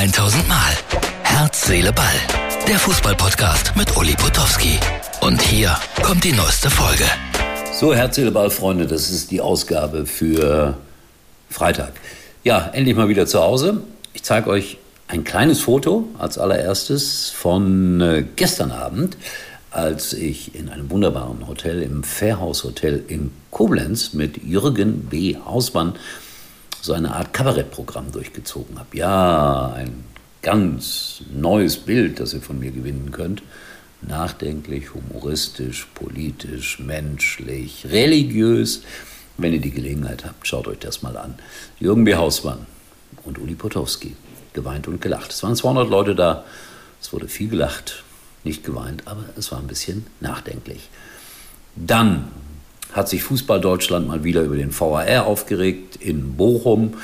1000 Mal. Herz, Seele, Ball. Der Fußballpodcast mit Uli Potowski. Und hier kommt die neueste Folge. So, Herz, Seele, Ball, Freunde, das ist die Ausgabe für Freitag. Ja, endlich mal wieder zu Hause. Ich zeige euch ein kleines Foto als allererstes von äh, gestern Abend, als ich in einem wunderbaren Hotel, im Fairhaus Hotel in Koblenz mit Jürgen B. Hausmann so eine Art Kabarettprogramm durchgezogen habe. Ja, ein ganz neues Bild, das ihr von mir gewinnen könnt. Nachdenklich, humoristisch, politisch, menschlich, religiös. Wenn ihr die Gelegenheit habt, schaut euch das mal an. Jürgen B. Hausmann und Uli Potowski. Geweint und gelacht. Es waren 200 Leute da. Es wurde viel gelacht, nicht geweint, aber es war ein bisschen nachdenklich. Dann hat sich Fußball Deutschland mal wieder über den VAR aufgeregt in Bochum.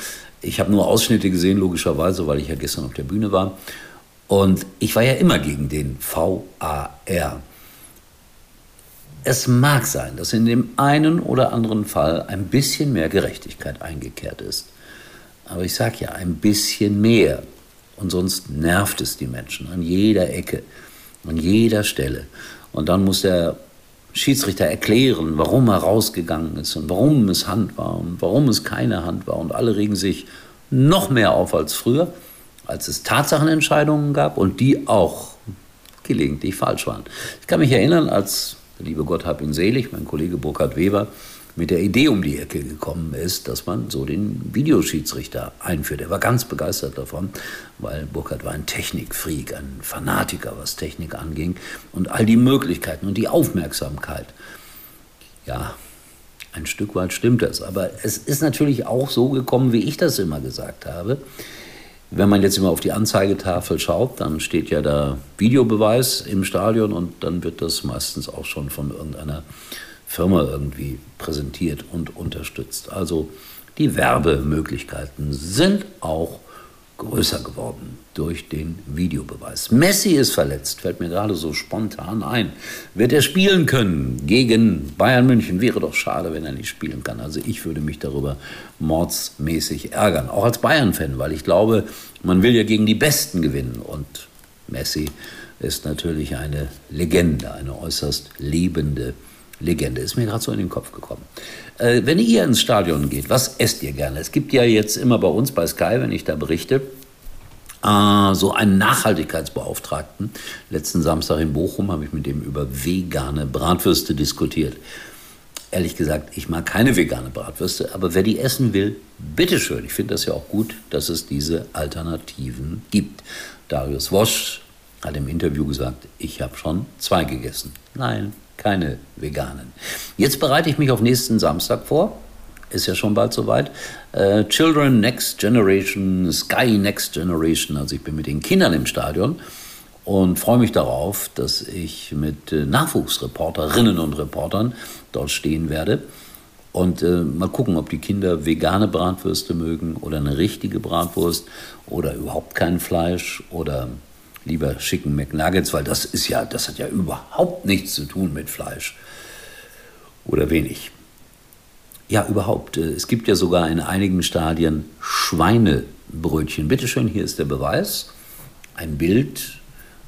Ich habe nur Ausschnitte gesehen, logischerweise, weil ich ja gestern auf der Bühne war. Und ich war ja immer gegen den VAR. Es mag sein, dass in dem einen oder anderen Fall ein bisschen mehr Gerechtigkeit eingekehrt ist. Aber ich sage ja ein bisschen mehr. Und sonst nervt es die Menschen an jeder Ecke, an jeder Stelle. Und dann muss der Schiedsrichter erklären, warum er rausgegangen ist und warum es Hand war und warum es keine Hand war. Und alle regen sich noch mehr auf als früher, als es Tatsachenentscheidungen gab und die auch gelegentlich falsch waren. Ich kann mich erinnern, als, der liebe Gott hab ihn selig, mein Kollege Burkhard Weber, mit der Idee um die Ecke gekommen ist, dass man so den Videoschiedsrichter einführt. Er war ganz begeistert davon, weil Burkhard war ein Technikfreak, ein Fanatiker, was Technik anging und all die Möglichkeiten und die Aufmerksamkeit. Ja, ein Stück weit stimmt das, aber es ist natürlich auch so gekommen, wie ich das immer gesagt habe. Wenn man jetzt immer auf die Anzeigetafel schaut, dann steht ja da Videobeweis im Stadion und dann wird das meistens auch schon von irgendeiner Firma irgendwie präsentiert und unterstützt. Also die Werbemöglichkeiten sind auch größer geworden durch den Videobeweis. Messi ist verletzt, fällt mir gerade so spontan ein. Wird er spielen können gegen Bayern München? Wäre doch schade, wenn er nicht spielen kann. Also ich würde mich darüber mordsmäßig ärgern, auch als Bayern-Fan, weil ich glaube, man will ja gegen die Besten gewinnen und Messi ist natürlich eine Legende, eine äußerst lebende Legende. Ist mir gerade so in den Kopf gekommen. Äh, wenn ihr ins Stadion geht, was esst ihr gerne? Es gibt ja jetzt immer bei uns bei Sky, wenn ich da berichte, äh, so einen Nachhaltigkeitsbeauftragten. Letzten Samstag in Bochum habe ich mit dem über vegane Bratwürste diskutiert. Ehrlich gesagt, ich mag keine vegane Bratwürste, aber wer die essen will, bitteschön. Ich finde das ja auch gut, dass es diese Alternativen gibt. Darius Wosch hat im Interview gesagt, ich habe schon zwei gegessen. Nein, keine veganen. Jetzt bereite ich mich auf nächsten Samstag vor. Ist ja schon bald soweit. Äh, Children Next Generation, Sky Next Generation. Also ich bin mit den Kindern im Stadion und freue mich darauf, dass ich mit äh, Nachwuchsreporterinnen und Reportern dort stehen werde. Und äh, mal gucken, ob die Kinder vegane Bratwürste mögen oder eine richtige Bratwurst oder überhaupt kein Fleisch oder lieber schicken McNuggets, weil das ist ja, das hat ja überhaupt nichts zu tun mit Fleisch. Oder wenig. Ja, überhaupt. Äh, es gibt ja sogar in einigen Stadien Schweinebrötchen. Bitte schön, hier ist der Beweis. Ein Bild,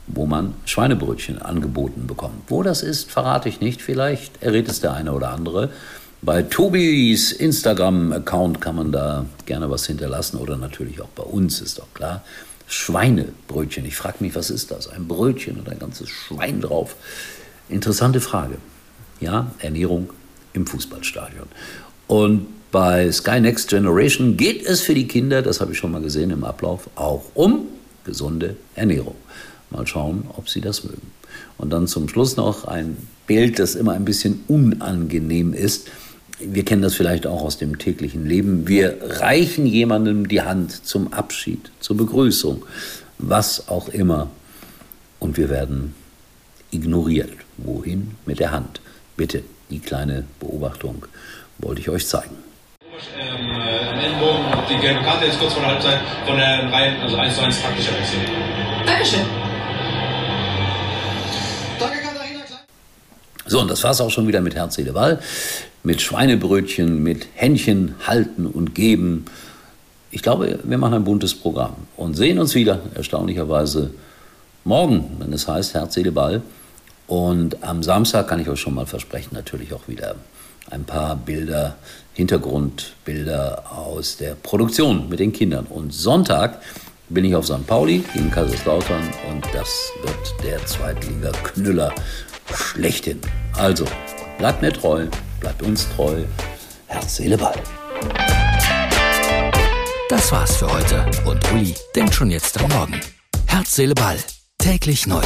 wo man Schweinebrötchen angeboten bekommt. Wo das ist, verrate ich nicht. Vielleicht errät es der eine oder andere. Bei Tobis Instagram-Account kann man da gerne was hinterlassen oder natürlich auch bei uns, ist doch klar. Schweinebrötchen. Ich frage mich, was ist das? Ein Brötchen und ein ganzes Schwein drauf. Interessante Frage. Ja, Ernährung im Fußballstadion. Und bei Sky Next Generation geht es für die Kinder, das habe ich schon mal gesehen im Ablauf, auch um gesunde Ernährung. Mal schauen, ob sie das mögen. Und dann zum Schluss noch ein Bild, das immer ein bisschen unangenehm ist wir kennen das vielleicht auch aus dem täglichen Leben. Wir reichen jemandem die Hand zum Abschied, zur Begrüßung, was auch immer. Und wir werden ignoriert. Wohin mit der Hand? Bitte, die kleine Beobachtung wollte ich euch zeigen. Ähm, äh, die gelbe Karte jetzt kurz vor der Halbzeit von der Reihe, also 1 zu 1 taktischer Wechsel. Dankeschön. So, und das war es auch schon wieder mit Herz, Seele, Ball mit Schweinebrötchen, mit Händchen halten und geben. ich glaube, wir machen ein buntes Programm und sehen uns wieder, erstaunlicherweise, morgen, wenn es heißt Herz, Seele, Ball. Und am Samstag kann ich euch schon mal versprechen, natürlich auch wieder ein paar Bilder, Hintergrundbilder aus der Produktion mit den Kindern. Und Sonntag bin ich auf St. Pauli gegen Kaiserslautern und das wird der Zweitliga-Knüller schlechthin. Also, bleibt mir treu, bleibt uns treu. Herz, Seele, Ball. Das war's für heute und Uli denkt schon jetzt am Morgen. Herz, Seele, Ball. Täglich neu.